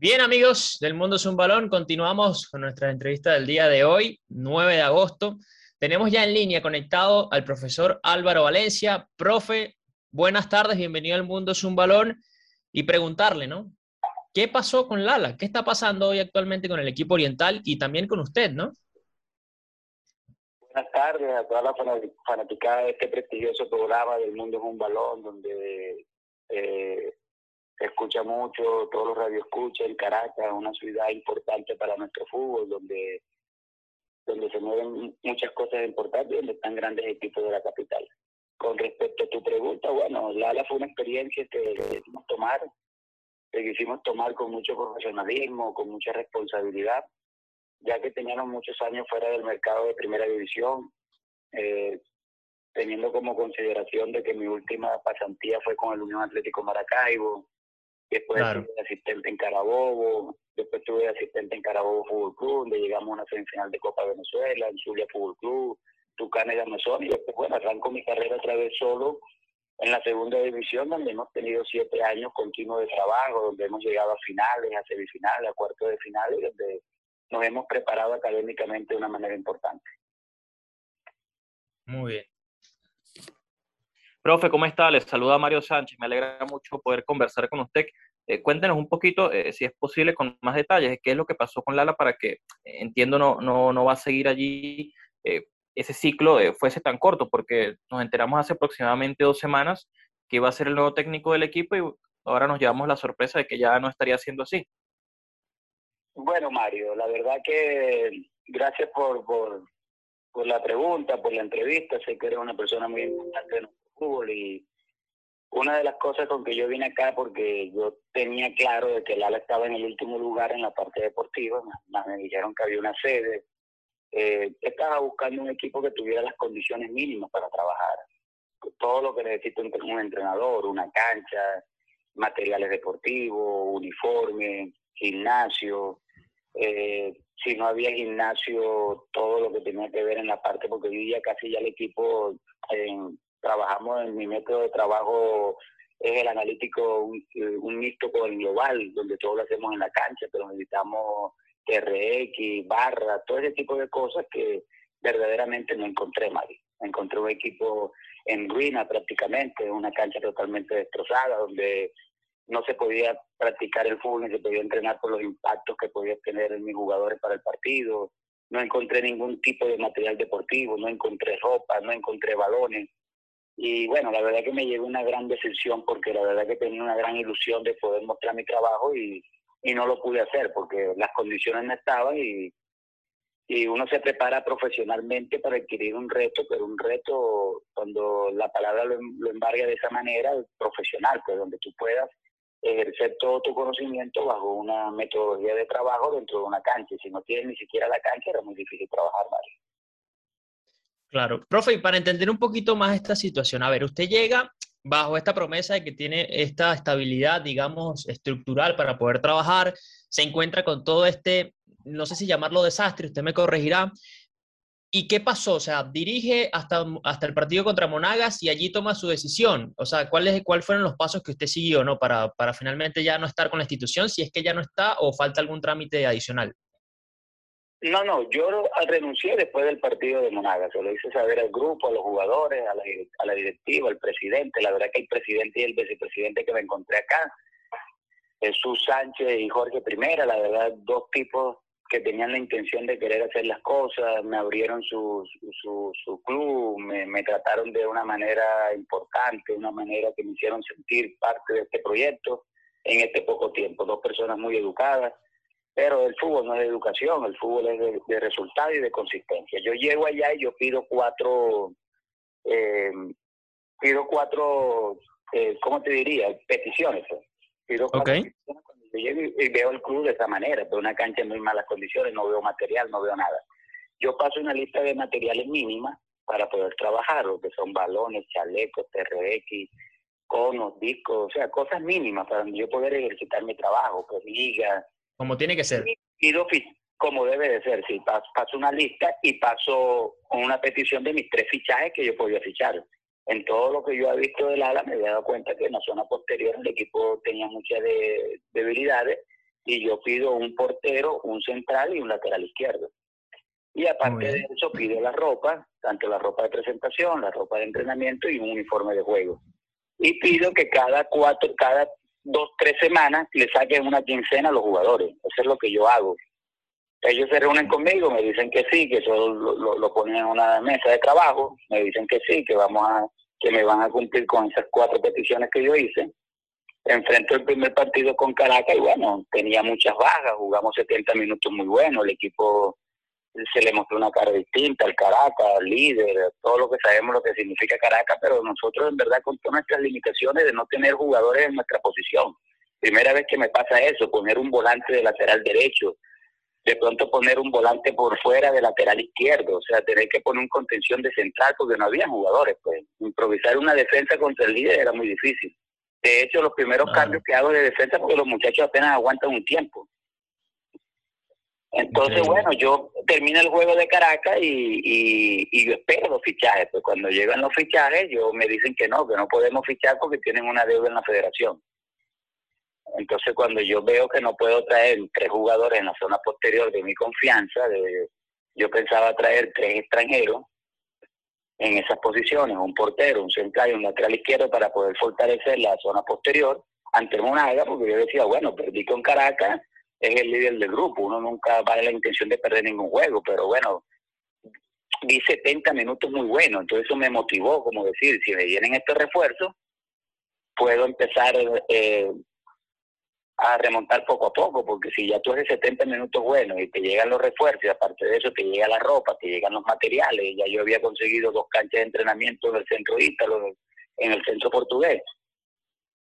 Bien amigos del Mundo es un Balón, continuamos con nuestra entrevista del día de hoy, 9 de agosto. Tenemos ya en línea conectado al profesor Álvaro Valencia. Profe, buenas tardes, bienvenido al Mundo es un Balón. Y preguntarle, ¿no? ¿Qué pasó con Lala? ¿Qué está pasando hoy actualmente con el equipo oriental y también con usted, no? Buenas tardes a toda la fanaticada de este prestigioso programa del Mundo es un Balón, donde eh, escucha mucho, todos los radioescuchas en Caracas, una ciudad importante para nuestro fútbol, donde, donde se mueven muchas cosas importantes donde están grandes equipos de la capital. Con respecto a tu pregunta, bueno, Lala fue una experiencia que quisimos tomar, que quisimos tomar con mucho profesionalismo, con mucha responsabilidad, ya que teníamos muchos años fuera del mercado de primera división, eh, teniendo como consideración de que mi última pasantía fue con el Unión Atlético Maracaibo, Después estuve asistente en Carabobo, después estuve asistente en Carabobo Fútbol Club, donde llegamos a una semifinal de Copa Venezuela, en Zulia Fútbol Club, Tucanes de Amazon, y después, bueno, arranco mi carrera otra vez solo en la segunda división, donde hemos tenido siete años continuos de trabajo, donde hemos llegado a finales, a semifinales, a cuartos de finales, donde nos hemos preparado académicamente de una manera importante. Muy bien. Profe, ¿cómo está? Les saluda Mario Sánchez. Me alegra mucho poder conversar con usted. Eh, cuéntenos un poquito, eh, si es posible, con más detalles, qué es lo que pasó con Lala para que, eh, entiendo, no, no, no va a seguir allí ese ciclo fuese tan corto, porque nos enteramos hace aproximadamente dos semanas que iba a ser el nuevo técnico del equipo y ahora nos llevamos la sorpresa de que ya no estaría siendo así. Bueno, Mario, la verdad que gracias por, por, por la pregunta, por la entrevista. Sé que eres una persona muy importante fútbol y una de las cosas con que yo vine acá porque yo tenía claro de que Lala estaba en el último lugar en la parte deportiva, me dijeron que había una sede, eh, estaba buscando un equipo que tuviera las condiciones mínimas para trabajar, todo lo que necesita un, entrenador, una cancha, materiales deportivos, uniforme, gimnasio, eh, si no había gimnasio, todo lo que tenía que ver en la parte, porque vivía casi ya el equipo en trabajamos en mi método de trabajo es el analítico, un, mixto con el global, donde todo lo hacemos en la cancha, pero necesitamos RX, barra, todo ese tipo de cosas que verdaderamente no encontré, Mari. Encontré un equipo en ruina prácticamente, una cancha totalmente destrozada, donde no se podía practicar el fútbol ni se podía entrenar por los impactos que podían tener mis jugadores para el partido. No encontré ningún tipo de material deportivo, no encontré ropa, no encontré balones. Y bueno, la verdad que me llegó una gran decepción porque la verdad que tenía una gran ilusión de poder mostrar mi trabajo y, y no lo pude hacer porque las condiciones no estaban y, y uno se prepara profesionalmente para adquirir un reto, pero un reto cuando la palabra lo, lo embarga de esa manera, profesional, pues donde tú puedas ejercer todo tu conocimiento bajo una metodología de trabajo dentro de una cancha. Si no tienes ni siquiera la cancha, era muy difícil trabajar, Mario. Claro. Profe, y para entender un poquito más esta situación, a ver, usted llega bajo esta promesa de que tiene esta estabilidad, digamos, estructural para poder trabajar, se encuentra con todo este, no sé si llamarlo desastre, usted me corregirá. ¿Y qué pasó? O sea, dirige hasta, hasta el partido contra Monagas y allí toma su decisión. O sea, ¿cuáles cuál fueron los pasos que usted siguió ¿no? para, para finalmente ya no estar con la institución, si es que ya no está o falta algún trámite adicional? No, no, yo renuncié después del partido de Monagas, se lo hice saber al grupo, a los jugadores, a la, directiva, al presidente. La verdad que el presidente y el vicepresidente que me encontré acá, Jesús Sánchez y Jorge Primera, la verdad, dos tipos que tenían la intención de querer hacer las cosas, me abrieron su, su, su club, me, me trataron de una manera importante, una manera que me hicieron sentir parte de este proyecto en este poco tiempo. Dos personas muy educadas pero el fútbol no es de educación, el fútbol es de, resultado y de consistencia. Yo llego allá y yo pido cuatro, eh, pido cuatro, eh, ¿cómo te diría? Peticiones. Pues. Pido cuatro peticiones cuando yo llego y, veo el club de esa manera, pero una cancha en muy malas condiciones, no veo material, no veo nada. Yo paso una lista de materiales mínimas para poder trabajar, lo que son balones, chalecos, TRX, conos, discos, o sea, cosas mínimas para yo poder ejercitar mi trabajo, pues ligas, como tiene que ser. Y, como debe de ser, sí. Paso, una lista y paso una petición de mis tres fichajes que yo podía fichar. En todo lo que yo he visto del ala me había dado cuenta que en la zona posterior el equipo tenía muchas debilidades y yo pido un portero, un central y un lateral izquierdo. Y aparte de eso pido la ropa, tanto la ropa de presentación, la ropa de entrenamiento y un uniforme de juego. Y pido que cada cuatro, cada dos, tres semanas le saquen una quincena a los jugadores. Eso es lo que yo hago. Ellos se reúnen conmigo, me dicen que sí, que eso lo, lo, ponen en una mesa de trabajo, me dicen que sí, que vamos a, que me van a cumplir con esas cuatro peticiones que yo hice. Enfrento el primer partido con Caracas y bueno, tenía muchas bajas, jugamos 70 minutos muy buenos, el equipo se le mostró una cara distinta al Caracas, al líder, todo lo que sabemos lo que significa Caracas, pero nosotros en verdad con todas nuestras limitaciones de no tener jugadores en nuestra posición. Primera vez que me pasa eso, poner un volante de lateral derecho, de pronto poner un volante por fuera de lateral izquierdo, o sea, tener que poner un contención de central porque no había jugadores, pues improvisar una defensa contra el líder era muy difícil. De hecho, los primeros cambios que hago de defensa porque los muchachos apenas aguantan un tiempo. Entonces, bueno, yo termino el juego de Caracas y, y, yo espero los fichajes. Pues cuando llegan los fichajes, yo me dicen que no, que no podemos fichar porque tienen una deuda en la federación. Entonces, cuando yo veo que no puedo traer tres jugadores en la zona posterior de mi confianza, de, yo pensaba traer tres extranjeros en esas posiciones, un portero, un central y un lateral izquierdo para poder fortalecer la zona posterior ante Monaga, porque yo decía, bueno, perdí con Caracas, es el líder del grupo, uno nunca va a la intención de perder ningún juego, pero bueno, vi 70 minutos muy buenos, entonces eso me motivó, como decir, si me vienen estos refuerzos, puedo empezar eh, a remontar poco a poco, porque si ya tú haces 70 minutos buenos y te llegan los refuerzos, y aparte de eso te llega la ropa, te llegan los materiales, ya yo había conseguido dos canchas de entrenamiento en el centro ítalo, en el centro portugués,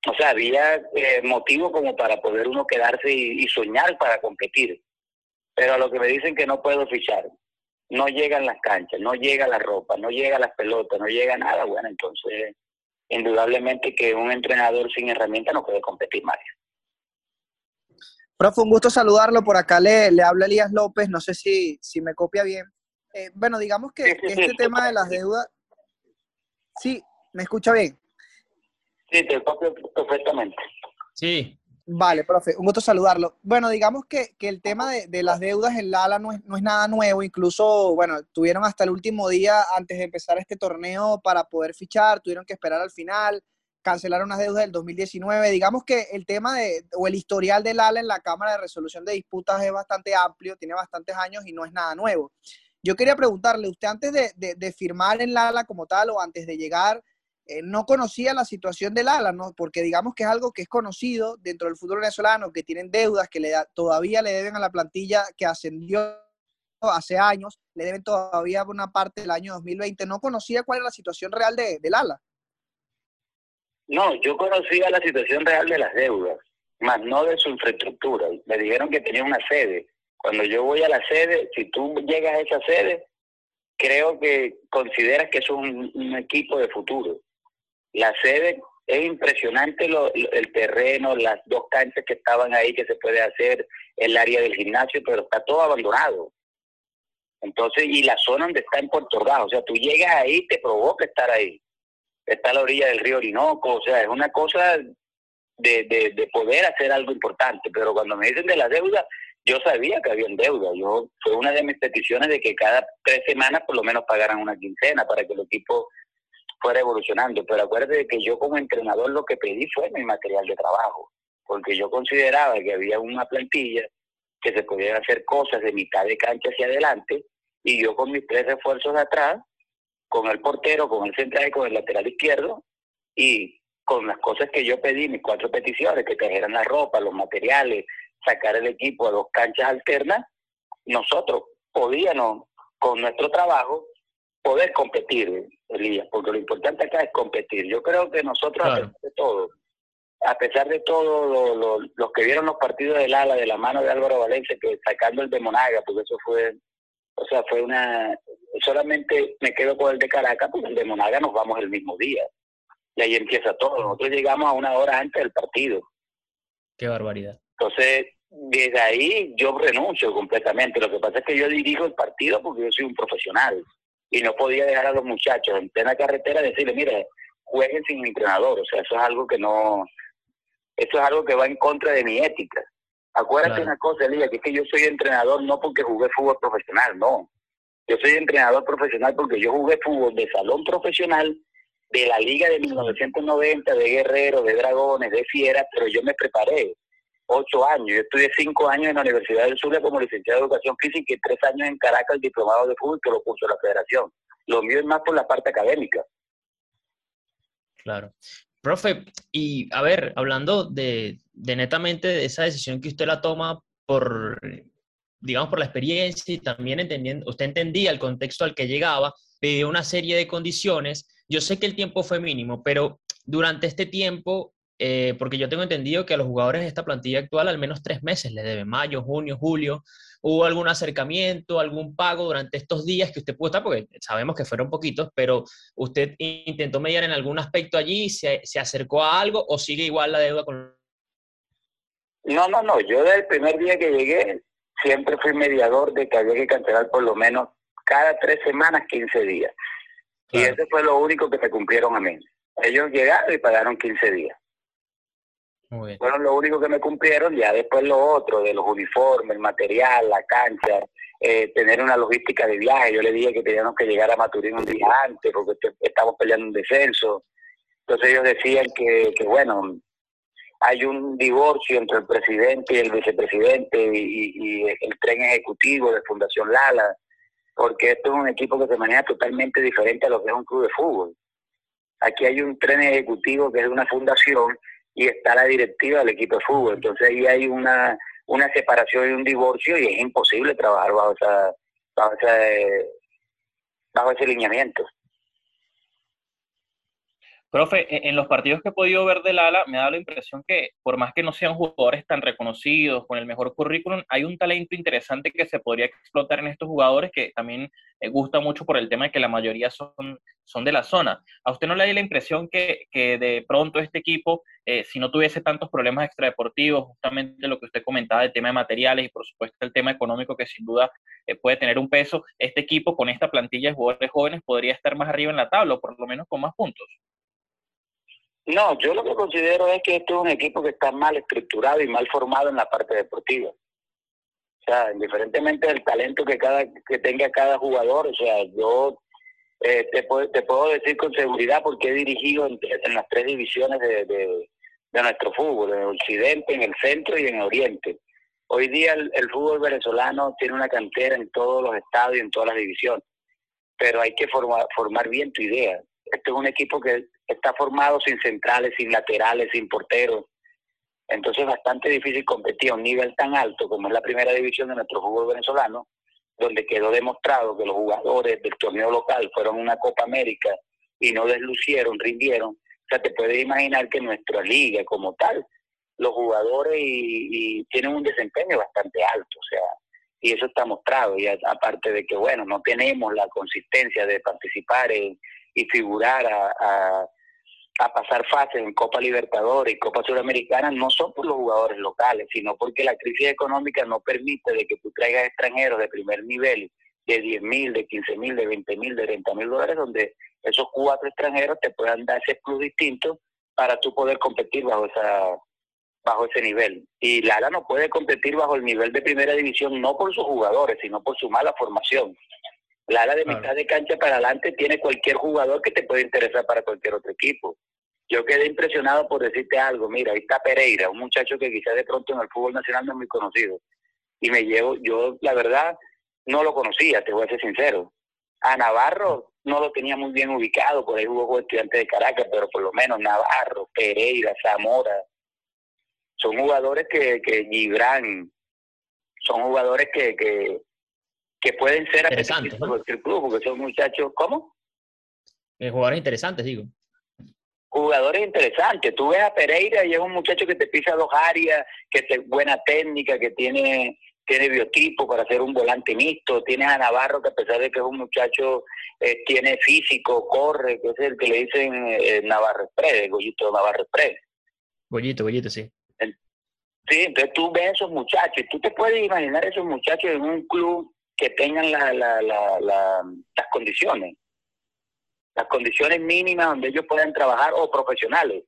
o sea, había eh, motivo como para poder uno quedarse y, soñar para competir. Pero a lo que me dicen que no puedo fichar, no llegan las canchas, no llega la ropa, no llega las pelotas, no llega nada, bueno, entonces indudablemente que un entrenador sin herramienta no puede competir, Mario. Profe, un gusto saludarlo. Por acá le, le habla Elías López, no sé si, si me copia bien. Eh, bueno, digamos que este tema de las deudas... Sí, ¿me escucha bien? Sí, te copio perfectamente. Sí. Vale, profe, un gusto saludarlo. Bueno, digamos que, el tema de, las deudas en Lala no es, no es nada nuevo, incluso, bueno, tuvieron hasta el último día antes de empezar este torneo para poder fichar, tuvieron que esperar al final, cancelaron unas deudas del 2019. Digamos que el tema de, o el historial del ALA en la Cámara de Resolución de Disputas es bastante amplio, tiene bastantes años y no es nada nuevo. Yo quería preguntarle, usted antes de, de firmar en Lala como tal o antes de llegar eh, no conocía la situación del ala, ¿no? porque digamos que es algo que es conocido dentro del fútbol venezolano, que tienen deudas que le todavía le deben a la plantilla que ascendió hace años, le deben todavía una parte del año 2020. ¿No conocía cuál era la situación real de, del ala? No, yo conocía la situación real de las deudas, más no de su infraestructura. Me dijeron que tenía una sede. Cuando yo voy a la sede, si tú llegas a esa sede, creo que consideras que es un equipo de futuro. La sede es impresionante lo, el terreno, las dos canchas que estaban ahí que se puede hacer, el área del gimnasio, pero está todo abandonado. Entonces, y la zona donde está en Puerto Ordaz, o sea, tú llegas ahí, te provoca estar ahí. Está a la orilla del río Orinoco, o sea, es una cosa de, de, de poder hacer algo importante, pero cuando me dicen de la deuda, yo sabía que había deuda. Yo fue una de mis peticiones de que cada tres semanas por lo menos pagaran una quincena para que el equipo fuera evolucionando. Pero acuérdate que yo como entrenador lo que pedí fue mi material de trabajo, porque yo consideraba que había una plantilla que se podían hacer cosas de mitad de cancha hacia adelante y yo con mis tres refuerzos de atrás, con el portero, con el central y con el lateral izquierdo y con las cosas que yo pedí, mis cuatro peticiones, que trajeran la ropa, los materiales, sacar el equipo a dos canchas alternas, nosotros podíamos, con nuestro trabajo, poder competir, Elías, porque lo importante acá es competir. Yo creo que nosotros, a pesar de todo, a pesar de todo, los que vieron los partidos del ala de la mano de Álvaro Valencia, que sacando el de Monaga, porque eso fue, o sea, fue una, solamente me quedo con el de Caracas, porque el de Monaga nos vamos el mismo día. Y ahí empieza todo. Nosotros llegamos a una hora antes del partido. Qué barbaridad. Entonces, desde ahí yo renuncio completamente. Lo que pasa es que yo dirijo el partido porque yo soy un profesional y no podía dejar a los muchachos en plena carretera decirle, mire, jueguen sin entrenador. O sea, eso es algo que no, eso es algo que va en contra de mi ética. Acuérdate una cosa, Elías, que es que yo soy entrenador no porque jugué fútbol profesional, no. Yo soy entrenador profesional porque yo jugué fútbol de salón profesional de la liga de 1990, de Guerrero, de Dragones, de Fiera, pero yo me preparé ocho años. Yo estudié cinco años en la Universidad del Sur como licenciado de Educación Física y tres años en Caracas, diplomado de fútbol, que lo puso la federación. Lo mío es más por la parte académica. Claro. Profe, y a ver, hablando de, de netamente de esa decisión que usted la toma por, digamos, por la experiencia y también entendiendo, usted entendía el contexto al que llegaba, pidió una serie de condiciones. Yo sé que el tiempo fue mínimo, pero durante este tiempo, eh, porque yo tengo entendido que a los jugadores de esta plantilla actual al menos tres meses le debe, mayo, junio, julio. ¿Hubo algún acercamiento, algún pago durante estos días que usted pudo estar? Porque sabemos que fueron poquitos, pero usted intentó mediar en algún aspecto allí, se, se acercó a algo o sigue igual la deuda con... No, no, no. Yo desde el primer día que llegué siempre fui mediador de que había que cancelar por lo menos cada tres semanas 15 días. Y eso fue lo único que se cumplieron a mí. Ellos llegaron y pagaron 15 días. Fueron lo único que me cumplieron, ya después lo otro, de los uniformes, el material, la cancha, eh, tener una logística de viaje. Yo le dije que teníamos que llegar a Maturín un día antes porque estamos peleando un descenso. Entonces ellos decían que, que bueno, hay un divorcio entre el presidente y el vicepresidente y, el tren ejecutivo de Fundación Lala, porque esto es un equipo que se maneja totalmente diferente a lo que es un club de fútbol. Aquí hay un tren ejecutivo que es una fundación y está la directiva del equipo de fútbol. Entonces ahí hay una, una separación y un divorcio y es imposible trabajar bajo, esa, bajo, ese, bajo ese lineamiento. Profe, e-, en los partidos que he podido ver del ala, me da la impresión que por más que no sean jugadores tan reconocidos, con el mejor currículum, hay un talento interesante que se podría explotar en estos jugadores que también me gusta mucho por el tema de que la mayoría son, son de la zona. ¿A usted no le da la impresión que, que de pronto este equipo, eh, si no tuviese tantos problemas extradeportivos, justamente lo que usted comentaba del tema de materiales y por supuesto el tema económico que sin duda eh, puede tener un peso, este equipo con esta plantilla de jugadores jóvenes podría estar más arriba en la tabla o por lo menos con más puntos? No, yo lo que considero es que este es un equipo que está mal estructurado y mal formado en la parte deportiva. O sea, indiferentemente del talento que cada que tenga cada jugador, o sea, yo eh, te, puedo, te puedo decir con seguridad porque he dirigido en, las tres divisiones de, de, nuestro fútbol, en el occidente, en el centro y en el oriente. Hoy día el, fútbol venezolano tiene una cantera en todos los estados y en todas las divisiones, pero hay que formar bien tu idea. Este es un equipo que está formado sin centrales, sin laterales, sin porteros. Entonces es bastante difícil competir a un nivel tan alto como es la primera división de nuestro fútbol venezolano, donde quedó demostrado que los jugadores del torneo local fueron una Copa América y no deslucieron, rindieron. O sea, te puedes imaginar que nuestra liga como tal, los jugadores y, tienen un desempeño bastante alto, o sea, y eso está mostrado, y aparte de que, bueno, no tenemos la consistencia de participar en, y figurar a, a, pasar fases en Copa Libertadores y Copa Sudamericana no son por los jugadores locales, sino porque la crisis económica no permite de que tú traigas extranjeros de primer nivel de 10 mil, de 15 mil, de 20 mil, de 30 mil dólares, donde esos cuatro extranjeros te puedan dar ese plus distinto para tú poder competir bajo esa bajo ese nivel. Y Lara no puede competir bajo el nivel de primera división no por sus jugadores, sino por su mala formación. La ala de mitad de cancha para adelante tiene cualquier jugador que te puede interesar para cualquier otro equipo. Yo quedé impresionado por decirte algo. Mira, ahí está Pereira, un muchacho que quizás de pronto en el fútbol nacional no es muy conocido. Y me llevo, yo la verdad no lo conocía, te voy a ser sincero. A Navarro no lo tenía muy bien ubicado, por ahí jugó con estudiante de Caracas, pero por lo menos Navarro, Pereira, Zamora, son jugadores que, que Gibran, son jugadores que, que, que pueden ser interesantes ¿no? el club, porque son muchachos, ¿cómo? Eh, jugadores interesantes, digo. Jugadores interesantes. Tú ves a Pereira y es un muchacho que te pisa dos áreas, que es buena técnica, que tiene tiene biotipo para ser un volante mixto. Tienes a Navarro, que a pesar de que es un muchacho, eh, tiene físico, corre, que es el que le dicen eh, Navarro Express, Goyito Navarro Express. Goyito, Goyito, sí. Sí, entonces tú ves a esos muchachos, tú te puedes imaginar esos muchachos en un club que tengan la, la, la, las condiciones, las condiciones mínimas donde ellos puedan trabajar o profesionales.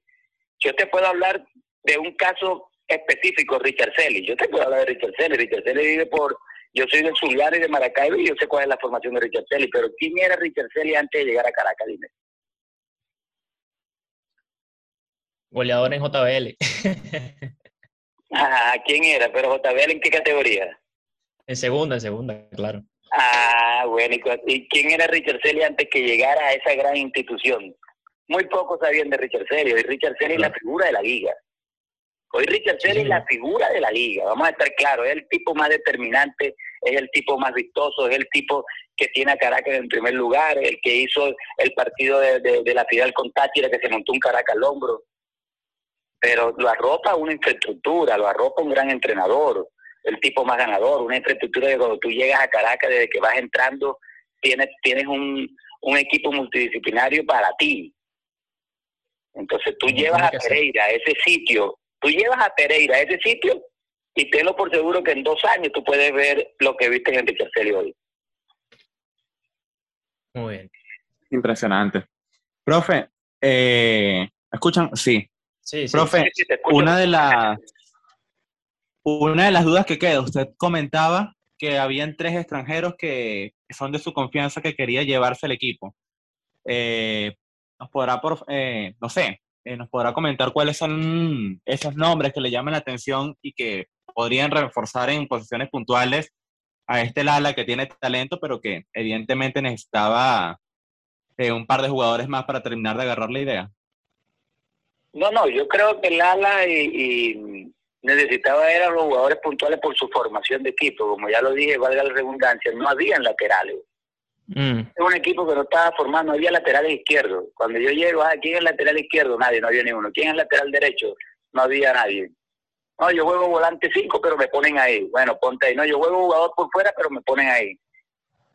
Yo te puedo hablar de un caso específico Richard Selly. Yo te puedo hablar de Richard Selly. Richard Selly vive por... Yo soy de Zuliano y de Maracaibo y yo sé cuál es la formación de Richard Selly, pero ¿quién era Richard Selly antes de llegar a Caracas? Dime. Goleador en JBL. Ajá, ¿quién era? Pero JBL en qué categoría? En segunda, en segunda, claro. Ah, bueno, ¿y quién era Richard Selly antes que llegara a esa gran institución? Muy pocos sabían de Richard Selly. Hoy Richard Selly es la figura de la liga. Hoy Richard Selly es la figura de la liga. Vamos a estar claros, es el tipo más determinante, es el tipo más vistoso, es el tipo que tiene a Caracas en primer lugar, el que hizo el partido de, de, la Fidel con Táchira, que se montó un Caracas al hombro. Pero lo arropa una infraestructura, lo arropa un gran entrenador, el tipo más ganador, una infraestructura que cuando tú llegas a Caracas, desde que vas entrando, tienes, tienes un, un equipo multidisciplinario para ti. Entonces tú llevas a Pereira a ese sitio, tú llevas a Pereira a ese sitio y tenlo por seguro que en dos años tú puedes ver lo que viste en el hoy. Muy bien. Impresionante. Profe, eh, ¿escuchan? Sí. Sí, sí. Profe, una de las una de las dudas que queda, usted comentaba que habían tres extranjeros que son de su confianza que quería llevarse el equipo. Eh, nos podrá, eh, no sé, eh, nos podrá comentar cuáles son esos nombres que le llaman la atención y que podrían reforzar en posiciones puntuales a este Lala que tiene talento, pero que evidentemente necesitaba un par de jugadores más para terminar de agarrar la idea. No, no, yo creo que Lala y necesitaba eran los jugadores puntuales por su formación de equipo. Como ya lo dije, valga la redundancia, no habían laterales. Mm. Es un equipo que no estaba formado, no había laterales izquierdos. Cuando yo llego, ah, ¿quién es el lateral izquierdo? Nadie, no había ninguno. ¿Quién es el lateral derecho? No había nadie. No, yo juego volante 5, pero me ponen ahí. Bueno, ponte ahí. No, yo juego jugador por fuera, pero me ponen ahí.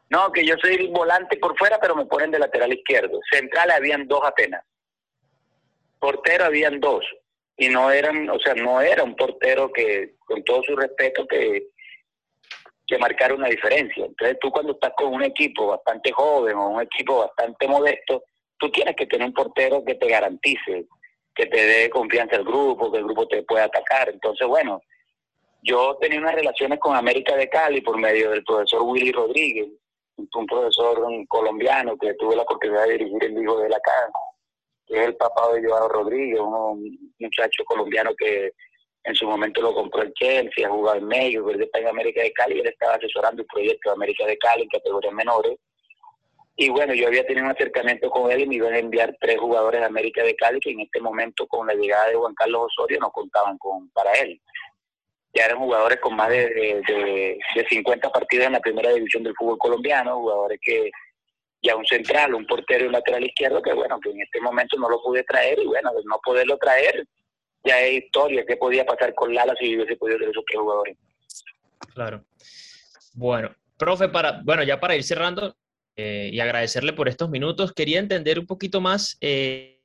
No, que yo soy volante por fuera, pero me ponen de lateral izquierdo. Centrales habían dos apenas. Portero habían dos. Y no eran, o sea, no era un portero que, con todo su respeto, que, que marcar una diferencia. Entonces tú cuando estás con un equipo bastante joven o un equipo bastante modesto, tú tienes que tener un portero que te garantice, que te dé confianza al grupo, que el grupo te pueda atacar. Entonces, bueno, yo tenía unas relaciones con América de Cali por medio del profesor Willy Rodríguez, un profesor colombiano que tuve la oportunidad de dirigir el hijo de la casa, es el papá de Joao Rodríguez, un muchacho colombiano que en su momento lo compró el Chelsea, ha jugado en México, él está en América de Cali, él estaba asesorando el proyecto de América de Cali en categorías menores. Y bueno, yo había tenido un acercamiento con él y me iban a enviar tres jugadores de América de Cali que en este momento con la llegada de Juan Carlos Osorio no contaban con para él. Ya eran jugadores con más de, de, de 50 partidos en la primera división del fútbol colombiano, jugadores que ya un central, un portero y un lateral izquierdo que bueno, que en este momento no lo pude traer y bueno, de no poderlo traer, ya es historia, qué podía pasar con Lala si hubiese podido tener esos tres jugadores. Claro. Bueno, profe, para, bueno, ya para ir cerrando eh, y agradecerle por estos minutos, quería entender un poquito más. Eh,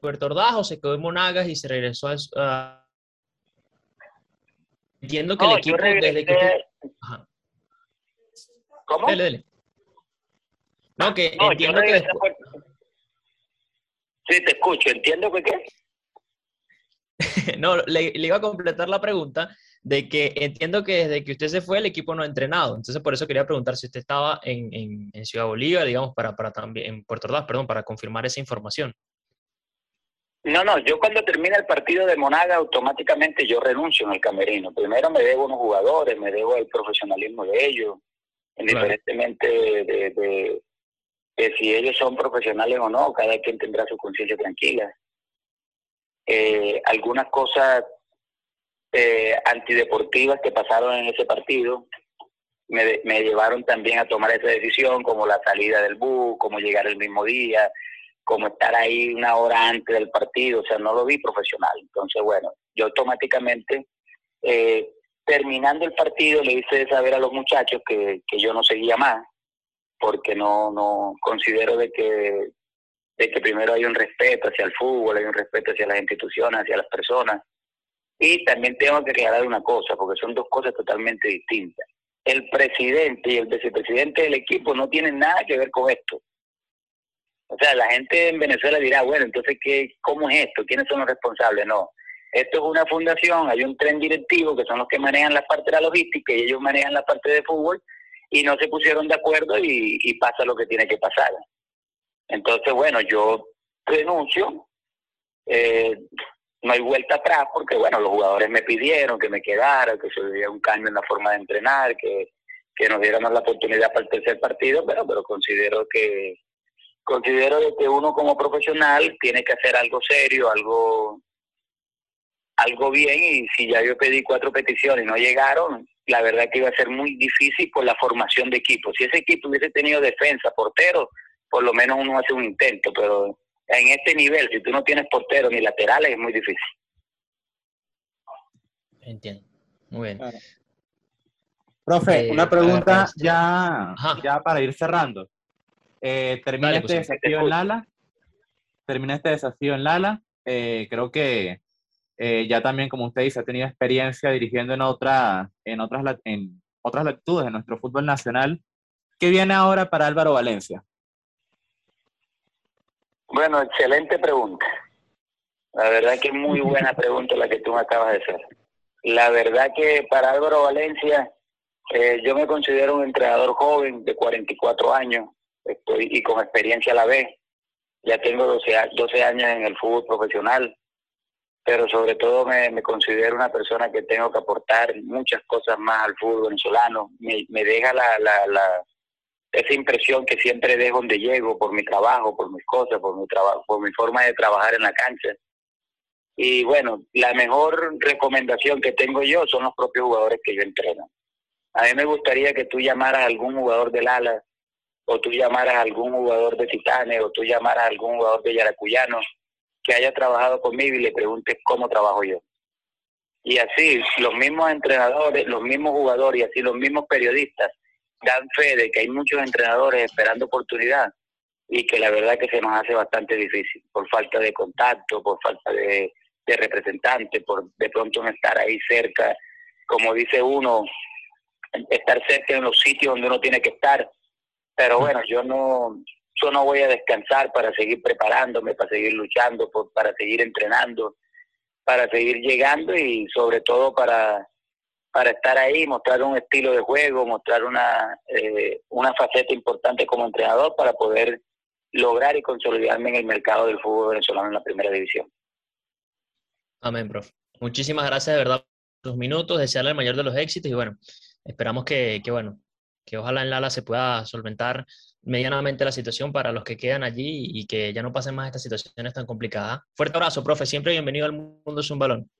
Puerto Ordaz se quedó en Monagas y se regresó a. Entiendo que el equipo desde que. ¿Cómo? Dele, dele. No, que entiendo que. Sí, te escucho. Entiendo que qué. no, le, iba a completar la pregunta de que entiendo que desde que usted se fue el equipo no ha entrenado. Entonces, por eso quería preguntar si usted estaba en, Ciudad Bolívar, digamos, para, para también, en Puerto Ordaz, perdón, para confirmar esa información. No, no, yo cuando termina el partido de Monaga, automáticamente yo renuncio en el camerino. Primero me debo a unos jugadores, me debo al profesionalismo de ellos, indiferentemente de, de si ellos son profesionales o no, cada quien tendrá su conciencia tranquila. Eh, algunas cosas eh, antideportivas que pasaron en ese partido me, me, llevaron también a tomar esa decisión, como la salida del bus, como llegar el mismo día, como estar ahí una hora antes del partido, o sea, no lo vi profesional. Entonces, bueno, yo automáticamente, eh, terminando el partido, le hice saber a los muchachos que, que yo no seguía más, porque no, no considero de que de que primero hay un respeto hacia el fútbol, hay un respeto hacia las instituciones, hacia las personas. Y también tengo que aclarar una cosa, porque son dos cosas totalmente distintas. El presidente y el vicepresidente del equipo no tienen nada que ver con esto. O sea, la gente en Venezuela dirá, bueno, entonces, ¿qué, ¿cómo es esto? ¿Quiénes son los responsables? No. esto es una fundación, hay un tren directivo que son los que manejan la parte de la logística y ellos manejan la parte de fútbol y no se pusieron de acuerdo y, y pasa lo que tiene que pasar. Entonces, bueno, yo renuncio, eh, no hay vuelta atrás porque, bueno, los jugadores me pidieron que me quedara, que se diera un cambio en la forma de entrenar, que, que nos diéramos la oportunidad para el tercer partido, pero, pero considero que considero que uno como profesional tiene que hacer algo serio, algo algo bien y si ya yo pedí cuatro peticiones y no llegaron, la verdad que iba a ser muy difícil por la formación de equipo. Si ese equipo hubiese tenido defensa, portero, por lo menos uno hace un intento, pero en este nivel, si tú no tienes portero ni laterales, es muy difícil. Entiendo. Muy bien. Profe, eh, una pregunta ya, ya para ir cerrando. Eh, termina este desafío en Lala. Termina este desafío en Lala. Eh, creo que eh, ya también, como usted dice, ha tenido experiencia dirigiendo en, otra, en, otras, en otras latitudes de nuestro fútbol nacional. ¿Qué viene ahora para Álvaro Valencia? Bueno, excelente pregunta. La verdad que muy buena pregunta la que tú me acabas de hacer. La verdad que para Álvaro Valencia, eh, yo me considero un entrenador joven de 44 años estoy, y con experiencia a la vez. Ya tengo 12, 12 años en el fútbol profesional pero sobre todo me, considero una persona que tengo que aportar muchas cosas más al fútbol venezolano. Me, me deja la, la, la, esa impresión que siempre dejo donde llego por mi trabajo, por mis cosas, por mi trabajo, por mi forma de trabajar en la cancha. Y bueno, la mejor recomendación que tengo yo son los propios jugadores que yo entreno. A mí me gustaría que tú llamaras a algún jugador del ala, o tú llamaras a algún jugador de Titanes, o tú llamaras a algún jugador de Yaracuyano, que haya trabajado conmigo y le pregunte cómo trabajo yo. Y así los mismos entrenadores, los mismos jugadores y así los mismos periodistas dan fe de que hay muchos entrenadores esperando oportunidad y que la verdad que se nos hace bastante difícil por falta de contacto, por falta de, de representante, por de pronto no estar ahí cerca, como dice uno, estar cerca en los sitios donde uno tiene que estar. Pero bueno, yo no, yo no voy a descansar para seguir preparándome, para seguir luchando, para seguir entrenando, para seguir llegando y sobre todo para, para estar ahí, mostrar un estilo de juego, mostrar una, eh, una faceta importante como entrenador para poder lograr y consolidarme en el mercado del fútbol venezolano en la primera división. Amén, profe. Muchísimas gracias de verdad por los minutos, desearle el mayor de los éxitos y bueno, esperamos que, que bueno, que ojalá en Lala se pueda solventar medianamente la situación para los que quedan allí y que ya no pasen más estas situaciones tan complicadas. Fuerte abrazo, profe. Siempre bienvenido al Mundo es un Balón.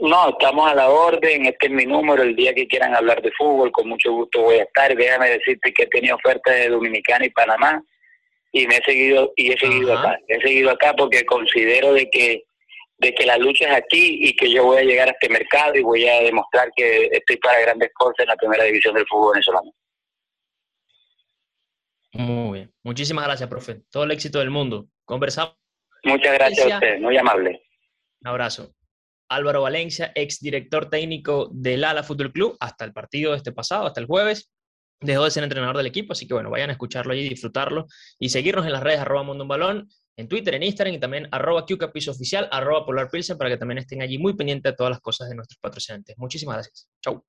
No, estamos a la orden. Este es mi número. El día que quieran hablar de fútbol, con mucho gusto voy a estar. Déjame decirte que he tenido ofertas de Dominicana y Panamá y me he seguido y he seguido acá. He seguido acá porque considero de que de que la lucha es aquí y que yo voy a llegar a este mercado y voy a demostrar que estoy para grandes cosas en la primera división del fútbol venezolano. Muy bien. Muchísimas gracias, profe. Todo el éxito del mundo. Conversamos. Muchas gracias a usted, muy amable. Un abrazo. Álvaro Valencia, ex director técnico del Ala Fútbol Club, hasta el partido de este pasado, hasta el jueves. Dejó de ser entrenador del equipo, así que bueno, vayan a escucharlo y disfrutarlo y seguirnos en las redes arroba Mundo un Balón, en Twitter, en Instagram y también arroba Oficial, arroba Polar Pilsen, para que también estén allí muy pendientes de todas las cosas de nuestros patrocinantes. Muchísimas gracias. Chau.